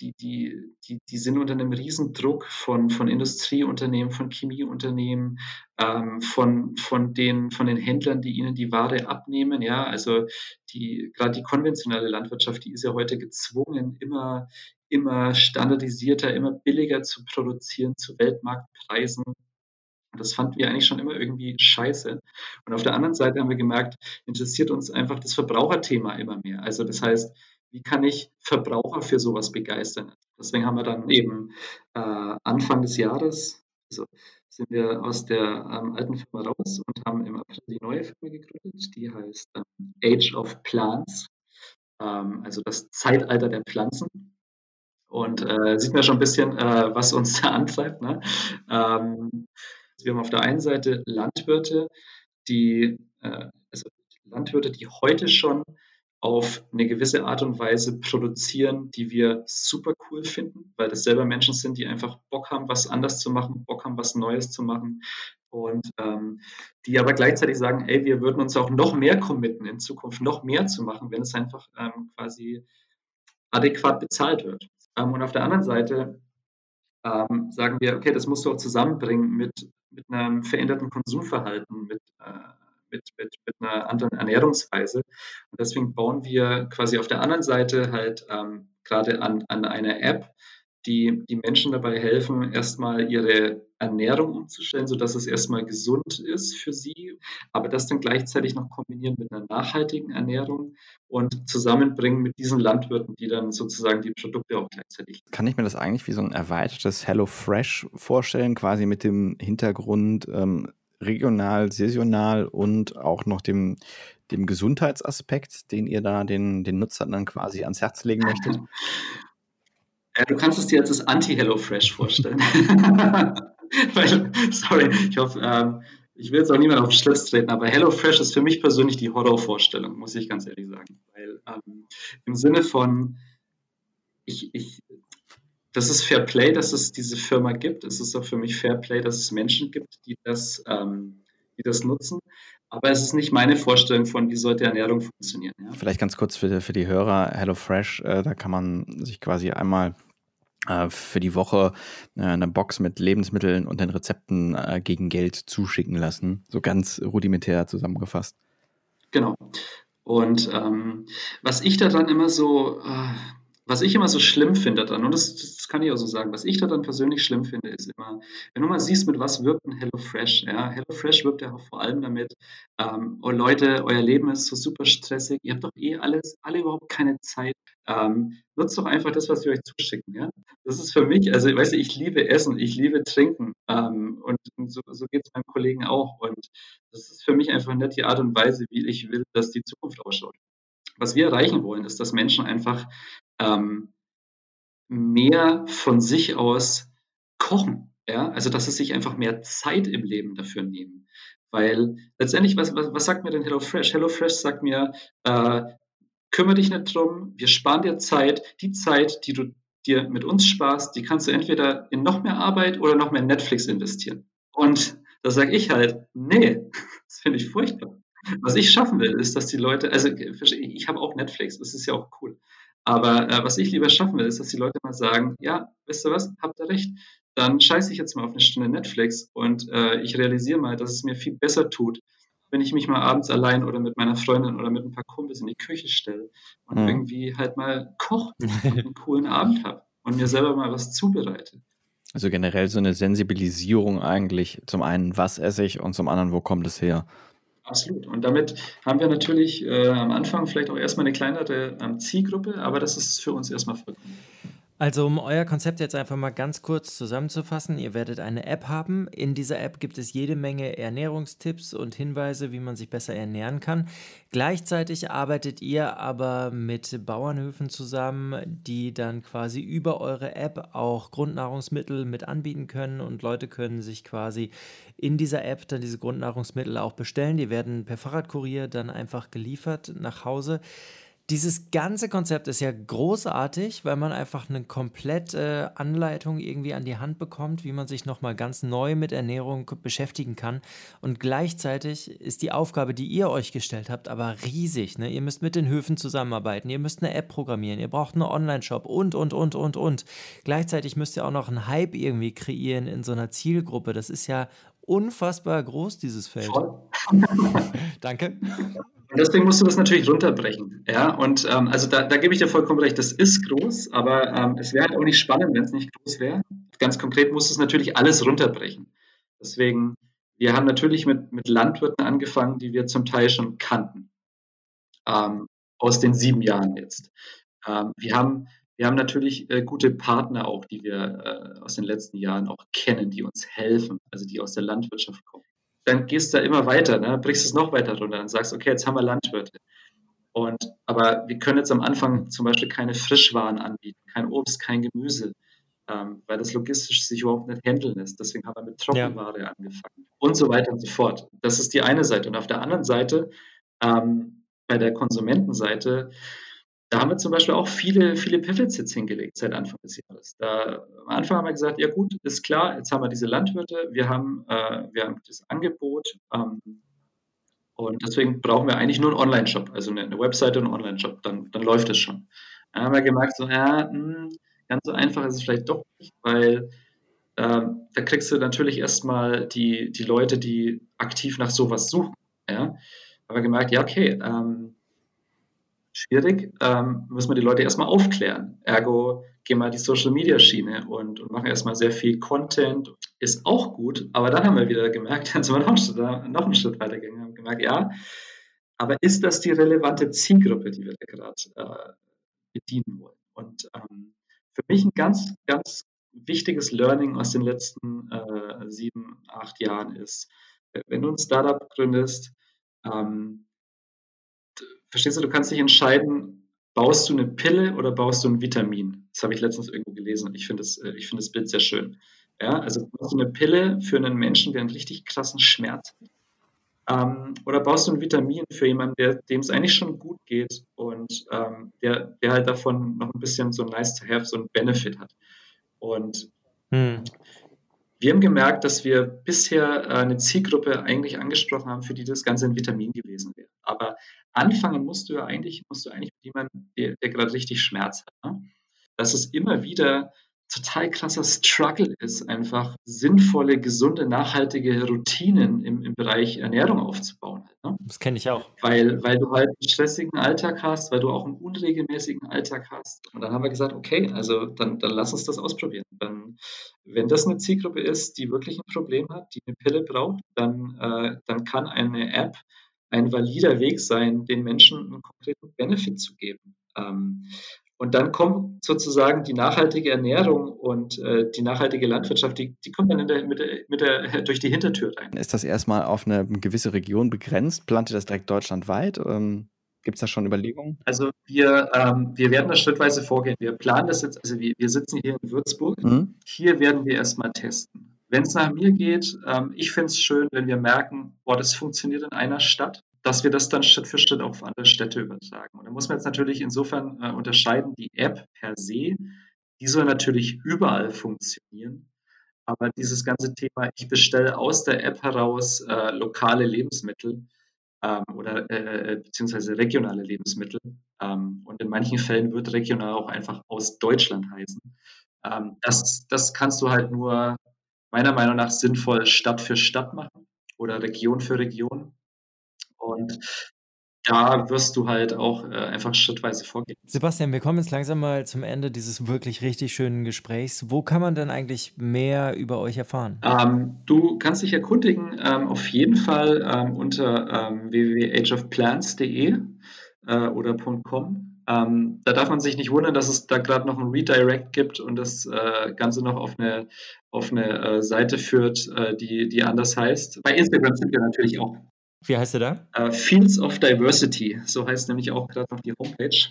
die, die, die, die sind unter einem Riesendruck von, von Industrieunternehmen, von Chemieunternehmen, ähm, von, von, den, von den Händlern, die ihnen die Ware abnehmen. Ja, also die, gerade die konventionelle Landwirtschaft, die ist ja heute gezwungen, immer, immer standardisierter, immer billiger zu produzieren zu Weltmarktpreisen. Das fanden wir eigentlich schon immer irgendwie scheiße. Und auf der anderen Seite haben wir gemerkt, interessiert uns einfach das Verbraucherthema immer mehr. Also das heißt, wie kann ich Verbraucher für sowas begeistern? Deswegen haben wir dann eben äh, Anfang des Jahres, also sind wir aus der ähm, alten Firma raus und haben im April die neue Firma gegründet, die heißt ähm, Age of Plants, ähm, also das Zeitalter der Pflanzen. Und äh, sieht man schon ein bisschen, äh, was uns da antreibt. Ne? Ähm, wir haben auf der einen Seite Landwirte, die, äh, also Landwirte, die heute schon auf eine gewisse Art und Weise produzieren, die wir super cool finden, weil das selber Menschen sind, die einfach Bock haben, was anders zu machen, Bock haben, was Neues zu machen und ähm, die aber gleichzeitig sagen, ey, wir würden uns auch noch mehr committen, in Zukunft noch mehr zu machen, wenn es einfach ähm, quasi adäquat bezahlt wird. Ähm, und auf der anderen Seite ähm, sagen wir, okay, das musst du auch zusammenbringen mit, mit einem veränderten Konsumverhalten, mit äh, mit, mit, mit einer anderen Ernährungsweise. Und deswegen bauen wir quasi auf der anderen Seite halt ähm, gerade an, an einer App, die die Menschen dabei helfen, erstmal ihre Ernährung umzustellen, sodass es erstmal gesund ist für sie, aber das dann gleichzeitig noch kombinieren mit einer nachhaltigen Ernährung und zusammenbringen mit diesen Landwirten, die dann sozusagen die Produkte auch gleichzeitig. Kann ich mir das eigentlich wie so ein erweitertes Hello Fresh vorstellen, quasi mit dem Hintergrund, ähm, regional, saisonal und auch noch dem, dem Gesundheitsaspekt, den ihr da den, den Nutzern dann quasi ans Herz legen möchtet? Ja, du kannst es dir jetzt als Anti-HelloFresh vorstellen. Weil, sorry, ich hoffe, ähm, ich will jetzt auch niemand auf den Schlips treten, aber HelloFresh ist für mich persönlich die Horrorvorstellung, muss ich ganz ehrlich sagen. Weil ähm, im Sinne von, ich, ich, das ist Fair Play, dass es diese Firma gibt. Es ist auch für mich Fair Play, dass es Menschen gibt, die das, ähm, die das nutzen. Aber es ist nicht meine Vorstellung von, wie sollte Ernährung funktionieren. Ja? Vielleicht ganz kurz für, für die Hörer, HelloFresh, äh, da kann man sich quasi einmal äh, für die Woche äh, eine Box mit Lebensmitteln und den Rezepten äh, gegen Geld zuschicken lassen. So ganz rudimentär zusammengefasst. Genau. Und ähm, was ich daran immer so, äh, was ich immer so schlimm finde dann, und das, das, kann ich auch so sagen, was ich da dann persönlich schlimm finde, ist immer, wenn du mal siehst, mit was wirkt ein HelloFresh. Ja? HelloFresh wirkt ja auch vor allem damit, ähm, oh Leute, euer Leben ist so super stressig, ihr habt doch eh alles, alle überhaupt keine Zeit. Ähm, nutzt doch einfach das, was wir euch zuschicken. Ja? Das ist für mich, also weißt du, ich liebe Essen, ich liebe Trinken ähm, und, und, so, so geht es meinem Kollegen auch. Und das ist für mich einfach nicht die Art und Weise, wie ich will, dass die Zukunft ausschaut. Was wir erreichen wollen, ist, dass Menschen einfach ähm, mehr von sich aus kochen. Ja? Also, dass sie sich einfach mehr Zeit im Leben dafür nehmen. Weil letztendlich, was, was, was sagt mir denn HelloFresh? HelloFresh sagt mir, äh, kümmere dich nicht drum, wir sparen dir Zeit. Die Zeit, die du dir mit uns sparst, die kannst du entweder in noch mehr Arbeit oder noch mehr Netflix investieren. Und da sage ich halt, nee, das finde ich furchtbar. Was ich schaffen will, ist, dass die Leute, also ich habe auch Netflix, das ist ja auch cool. Aber äh, was ich lieber schaffen will, ist, dass die Leute mal sagen, ja, wisst ihr was, habt ihr recht, dann scheiße ich jetzt mal auf eine Stunde Netflix und äh, ich realisiere mal, dass es mir viel besser tut, wenn ich mich mal abends allein oder mit meiner Freundin oder mit ein paar Kumpels in die Küche stelle und mhm. irgendwie halt mal koche und einen coolen Abend habe und mir selber mal was zubereite. Also generell so eine Sensibilisierung eigentlich. Zum einen, was esse ich und zum anderen, wo kommt es her? Absolut. Und damit haben wir natürlich äh, am Anfang vielleicht auch erstmal eine kleinere ähm, Zielgruppe, aber das ist für uns erstmal vollkommen. Also um euer Konzept jetzt einfach mal ganz kurz zusammenzufassen, ihr werdet eine App haben. In dieser App gibt es jede Menge Ernährungstipps und Hinweise, wie man sich besser ernähren kann. Gleichzeitig arbeitet ihr aber mit Bauernhöfen zusammen, die dann quasi über eure App auch Grundnahrungsmittel mit anbieten können und Leute können sich quasi in dieser App dann diese Grundnahrungsmittel auch bestellen. Die werden per Fahrradkurier dann einfach geliefert nach Hause. Dieses ganze Konzept ist ja großartig, weil man einfach eine komplette Anleitung irgendwie an die Hand bekommt, wie man sich nochmal ganz neu mit Ernährung beschäftigen kann. Und gleichzeitig ist die Aufgabe, die ihr euch gestellt habt, aber riesig. Ne? Ihr müsst mit den Höfen zusammenarbeiten, ihr müsst eine App programmieren, ihr braucht einen Online-Shop und, und, und, und, und. Gleichzeitig müsst ihr auch noch einen Hype irgendwie kreieren in so einer Zielgruppe. Das ist ja unfassbar groß, dieses Feld. Danke. Und deswegen musst du das natürlich runterbrechen. Ja, und ähm, also da, da gebe ich dir vollkommen recht, das ist groß, aber ähm, es wäre halt auch nicht spannend, wenn es nicht groß wäre. Ganz konkret musst du es natürlich alles runterbrechen. Deswegen, wir haben natürlich mit, mit Landwirten angefangen, die wir zum Teil schon kannten. Ähm, aus den sieben Jahren jetzt. Ähm, wir haben wir haben natürlich äh, gute Partner auch, die wir äh, aus den letzten Jahren auch kennen, die uns helfen, also die aus der Landwirtschaft kommen dann gehst du da immer weiter, ne? brichst es noch weiter runter und sagst, okay, jetzt haben wir Landwirte. Und, aber wir können jetzt am Anfang zum Beispiel keine Frischwaren anbieten, kein Obst, kein Gemüse, ähm, weil das logistisch sich überhaupt nicht handeln lässt. Deswegen haben wir mit Trockenware ja. angefangen und so weiter und so fort. Das ist die eine Seite. Und auf der anderen Seite, ähm, bei der Konsumentenseite, da haben wir zum Beispiel auch viele, viele Pivots jetzt hingelegt seit Anfang des Jahres. Da, am Anfang haben wir gesagt, ja gut, ist klar, jetzt haben wir diese Landwirte, wir haben, äh, wir haben das Angebot ähm, und deswegen brauchen wir eigentlich nur einen Online-Shop, also eine, eine Webseite und einen Online-Shop, dann, dann läuft es schon. Dann haben wir gemerkt, so, ja, mh, hm, ganz so einfach ist es vielleicht doch nicht, weil ähm, da kriegst du natürlich erstmal die, die Leute, die aktiv nach sowas suchen. Ja? Aber gemerkt, ja, okay, ähm, schwierig, ähm, müssen wir die Leute erstmal aufklären. Ergo gehen wir die Social Media Schiene und, und machen erstmal sehr viel Content. Ist auch gut, aber dann haben wir wieder gemerkt, dann sind wir noch einen Schritt, noch einen Schritt weiter gegangen, haben gemerkt, ja, aber ist das die relevante Zielgruppe, die wir da gerade äh, bedienen wollen? Und ähm, für mich ein ganz, ganz wichtiges Learning aus den letzten äh, sieben, acht Jahren ist, wenn du ein Startup gründest, ähm, verstehst du, du kannst dich entscheiden, baust du eine Pille oder baust du ein Vitamin? Das habe ich letztens irgendwo gelesen ich finde das, äh, ich finde das Bild sehr schön. Ja, also baust du eine Pille für einen Menschen, der einen richtig krassen Schmerz hat? Ähm, oder baust du ein Vitamin für jemanden, dem es eigentlich schon gut geht und ähm, der, der halt davon noch ein bisschen so nice to have, so ein Benefit hat. Und hm. Wir haben gemerkt, dass wir bisher äh, eine Zielgruppe eigentlich angesprochen haben, für die das Ganze ein Vitamin gewesen wäre. Aber anfangen musst du ja eigentlich, musst du eigentlich mit jemandem, der, der gerade richtig Schmerz hat. Ne? Dass es immer wieder total krasser Struggle ist, einfach sinnvolle, gesunde, nachhaltige Routinen im, im Bereich Ernährung aufzubauen. Ne? Das kenne ich auch. Weil, weil du halt einen stressigen Alltag hast, weil du auch einen unregelmäßigen Alltag hast. Und dann haben wir gesagt, okay, also dann, dann lass uns das ausprobieren. Dann, wenn das eine Zielgruppe ist, die wirklich ein Problem hat, die eine Pille braucht, dann, äh, dann kann eine App ein valider Weg sein, den Menschen einen konkreten Benefit zu geben. Ähm, und dann kommt sozusagen die nachhaltige Ernährung und äh, die nachhaltige Landwirtschaft, die, die kommt dann der, mit der, mit der, durch die Hintertür rein. Ist das erstmal auf eine gewisse Region begrenzt? Plant ihr das direkt deutschlandweit? Ähm, Gibt es da schon Überlegungen? Also wir, ähm, wir werden das schrittweise vorgehen. Wir planen das jetzt, also wir, wir sitzen hier in Würzburg. Mhm. Hier werden wir erstmal testen. Wenn es nach mir geht, ähm, ich finde es schön, wenn wir merken, boah, das funktioniert in einer Stadt dass wir das dann Schritt für Schritt auf andere Städte übertragen. Und da muss man jetzt natürlich insofern äh, unterscheiden, die App per se, die soll natürlich überall funktionieren. Aber dieses ganze Thema, ich bestelle aus der App heraus äh, lokale Lebensmittel ähm, oder äh, äh beziehungsweise regionale Lebensmittel. Ähm, und in manchen Fällen wird regional auch einfach aus Deutschland heißen. Ähm, das, das kannst du halt nur meiner Meinung nach sinnvoll Stadt für Stadt machen oder Region für Region. Und da wirst du halt auch äh, einfach schrittweise vorgehen. Sebastian, wir kommen jetzt langsam mal zum Ende dieses wirklich richtig schönen Gesprächs. Wo kann man denn eigentlich mehr über euch erfahren? Ähm, du kannst dich erkundigen ähm, auf jeden Fall ähm, unter ähm, www.ageofplants.de äh, oder .com. Ähm, da darf man sich nicht wundern, dass es da gerade noch ein Redirect gibt und das äh, Ganze noch auf eine, auf eine äh, Seite führt, äh, die, die anders heißt. Bei Instagram sind wir natürlich auch. Wie heißt er da? Uh, Fields of Diversity, so heißt nämlich auch gerade noch die Homepage,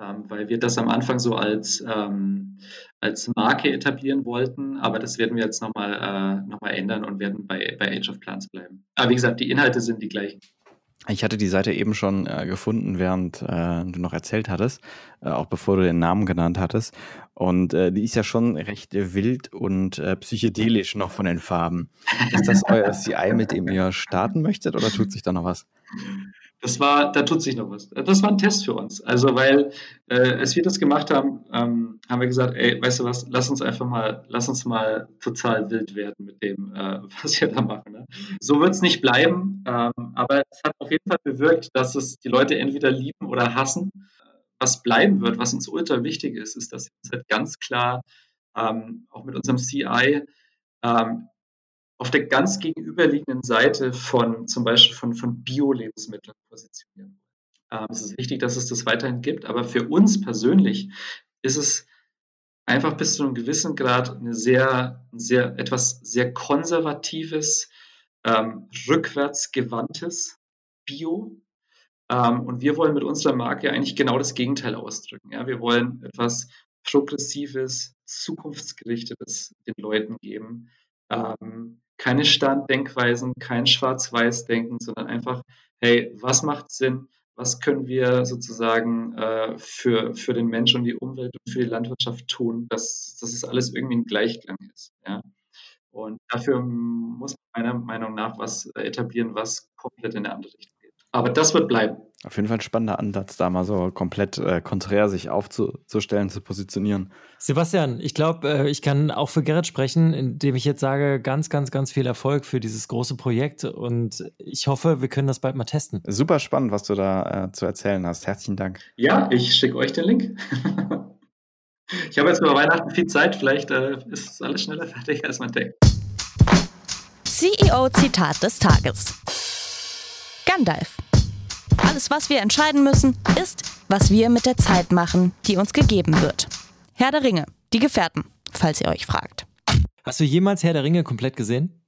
ähm, weil wir das am Anfang so als, ähm, als Marke etablieren wollten, aber das werden wir jetzt nochmal äh, noch ändern und werden bei, bei Age of Plants bleiben. Aber wie gesagt, die Inhalte sind die gleichen. Ich hatte die Seite eben schon äh, gefunden, während äh, du noch erzählt hattest, äh, auch bevor du den Namen genannt hattest. Und äh, die ist ja schon recht wild und äh, psychedelisch noch von den Farben. Ist das euer CI, mit dem ihr starten möchtet oder tut sich da noch was? Das war, da tut sich noch was. Das war ein Test für uns. Also, weil, äh, als wir das gemacht haben, ähm, haben wir gesagt, ey, weißt du was, lass uns einfach mal, lass uns mal total wild werden mit dem, äh, was wir da machen. Ne? So wird es nicht bleiben, ähm, aber es hat auf jeden Fall bewirkt, dass es die Leute entweder lieben oder hassen. Was bleiben wird, was uns ultra wichtig ist, ist, dass wir uns halt ganz klar ähm, auch mit unserem CI ähm, auf der ganz gegenüberliegenden Seite von zum Beispiel von, von Bio-Lebensmitteln positionieren. Ähm, es ist wichtig, dass es das weiterhin gibt, aber für uns persönlich ist es einfach bis zu einem gewissen Grad eine sehr, sehr etwas sehr konservatives, ähm, rückwärtsgewandtes Bio. Ähm, und wir wollen mit unserer Marke eigentlich genau das Gegenteil ausdrücken. Ja? Wir wollen etwas Progressives, Zukunftsgerichtetes den Leuten geben. Ähm, keine Standdenkweisen, kein Schwarz-Weiß-Denken, sondern einfach, hey, was macht Sinn? Was können wir sozusagen äh, für, für den Mensch und die Umwelt und für die Landwirtschaft tun, dass, dass es alles irgendwie ein Gleichklang ist. Ja? Und dafür muss man meiner Meinung nach was etablieren, was komplett in eine andere Richtung. Aber das wird bleiben. Auf jeden Fall ein spannender Ansatz, da mal so komplett äh, konträr sich aufzustellen, zu positionieren. Sebastian, ich glaube, äh, ich kann auch für Gerrit sprechen, indem ich jetzt sage, ganz, ganz, ganz viel Erfolg für dieses große Projekt und ich hoffe, wir können das bald mal testen. Super spannend, was du da äh, zu erzählen hast. Herzlichen Dank. Ja, ich schicke euch den Link. ich habe jetzt über Weihnachten viel Zeit, vielleicht äh, ist alles schneller fertig, als man denkt. CEO-Zitat des Tages. Gandalf. Alles, was wir entscheiden müssen, ist, was wir mit der Zeit machen, die uns gegeben wird. Herr der Ringe, die Gefährten, falls ihr euch fragt. Hast du jemals Herr der Ringe komplett gesehen?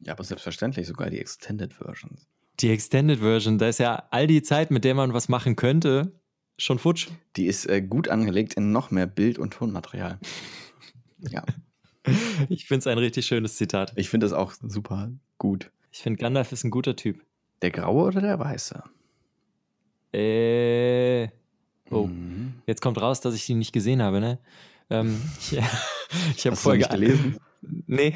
Ja, aber selbstverständlich sogar die Extended Versions. Die Extended Version, da ist ja all die Zeit, mit der man was machen könnte, schon futsch. Die ist äh, gut angelegt in noch mehr Bild- und Tonmaterial. ja. Ich finde es ein richtig schönes Zitat. Ich finde das auch super gut. Ich finde, Gandalf ist ein guter Typ. Der graue oder der weiße? Äh. Oh, Mhm. jetzt kommt raus, dass ich ihn nicht gesehen habe, ne? Ähm, ich ich habe nicht gelesen? Nee,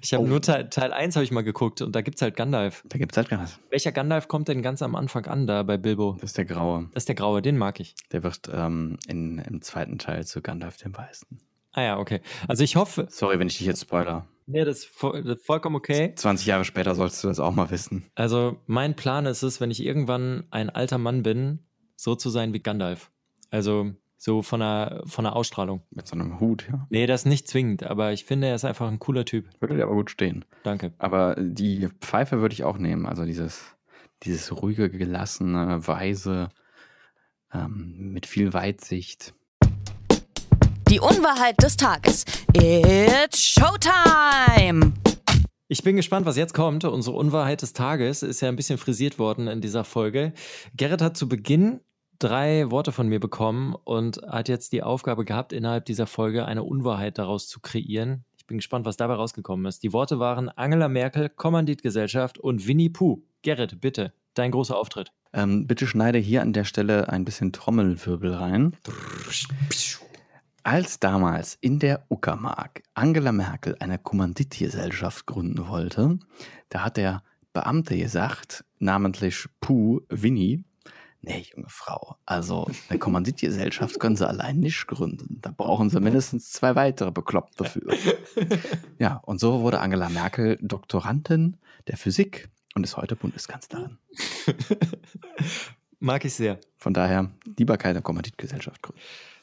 ich habe Oh. nur Teil, Teil 1 habe ich mal geguckt und da gibt's halt Gandalf. Da gibt es halt gar nicht. Welcher Gandalf kommt denn ganz am Anfang an da bei Bilbo? Das ist der graue. Das ist der graue, den mag ich. Der wird ähm, in, im zweiten Teil zu Gandalf dem Weißen. Ah ja, okay. Also ich hoffe, Sorry, wenn ich dich jetzt spoiler. Nee, das ist, voll, das ist vollkommen okay. 20 Jahre später sollst du das auch mal wissen. Also mein Plan ist es, wenn ich irgendwann ein alter Mann bin, so zu sein wie Gandalf. Also so von der, von der Ausstrahlung. Mit so einem Hut, ja. Nee, das ist nicht zwingend, aber ich finde, er ist einfach ein cooler Typ. Würde dir aber gut stehen. Danke. Aber die Pfeife würde ich auch nehmen. Also dieses, dieses ruhige, gelassene, weise, ähm, mit viel Weitsicht. Die Unwahrheit des Tages. It's Showtime! Ich bin gespannt, was jetzt kommt. Unsere Unwahrheit des Tages ist ja ein bisschen frisiert worden in dieser Folge. Gerrit hat zu Beginn drei Worte von mir bekommen und hat jetzt die Aufgabe gehabt, innerhalb dieser Folge eine Unwahrheit daraus zu kreieren. Ich bin gespannt, was dabei rausgekommen ist. Die Worte waren Angela Merkel, Kommanditgesellschaft und Winnie Pooh. Gerrit, bitte, dein großer Auftritt. Ähm, bitte schneide hier an der Stelle ein bisschen Trommelwirbel rein. Als damals in der Uckermark Angela Merkel eine Kommanditgesellschaft gründen wollte, da hat der Beamte gesagt, namentlich Puh Winnie, nee, junge Frau, also eine Kommanditgesellschaft können sie allein nicht gründen. Da brauchen sie mindestens zwei weitere Bekloppte für. Ja, und so wurde Angela Merkel Doktorandin der Physik und ist heute Bundeskanzlerin. Mag ich sehr. Von daher lieber keine Kommanditgesellschaft gründen.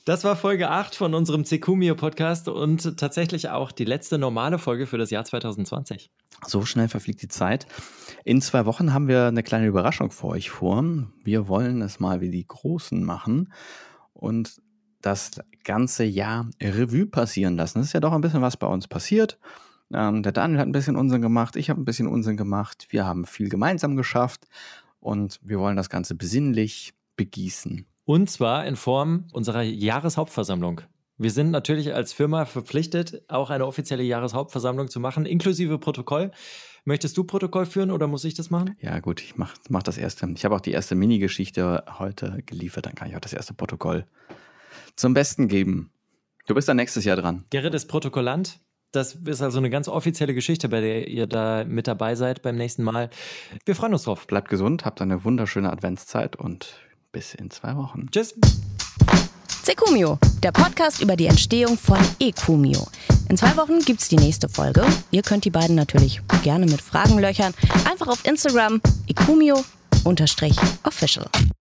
Das war Folge 8 von unserem Cecumio Podcast und tatsächlich auch die letzte normale Folge für das Jahr 2020. So schnell verfliegt die Zeit. In zwei Wochen haben wir eine kleine Überraschung für euch vor. Wir wollen es mal wie die Großen machen und das ganze Jahr Revue passieren lassen. Es ist ja doch ein bisschen was bei uns passiert. Ähm, der Daniel hat ein bisschen Unsinn gemacht, ich habe ein bisschen Unsinn gemacht. Wir haben viel gemeinsam geschafft und wir wollen das Ganze besinnlich begießen. Und zwar in Form unserer Jahreshauptversammlung. Wir sind natürlich als Firma verpflichtet, auch eine offizielle Jahreshauptversammlung zu machen, inklusive Protokoll. Möchtest du Protokoll führen oder muss ich das machen? Ja, gut, ich mach, mach das erste. Ich habe auch die erste Mini-Geschichte heute geliefert, dann kann ich auch das erste Protokoll zum Besten geben. Du bist dann nächstes Jahr dran. Gerrit ist Protokollant. Das ist also eine ganz offizielle Geschichte, bei der ihr da mit dabei seid beim nächsten Mal. Wir freuen uns drauf. Bleibt gesund, habt eine wunderschöne Adventszeit und bis in zwei Wochen. Tschüss. Secumio, der Podcast über die Entstehung von Ecumio. In zwei Wochen gibt's die nächste Folge. Ihr könnt die beiden natürlich gerne mit Fragen löchern. Einfach auf Instagram ecumio-official.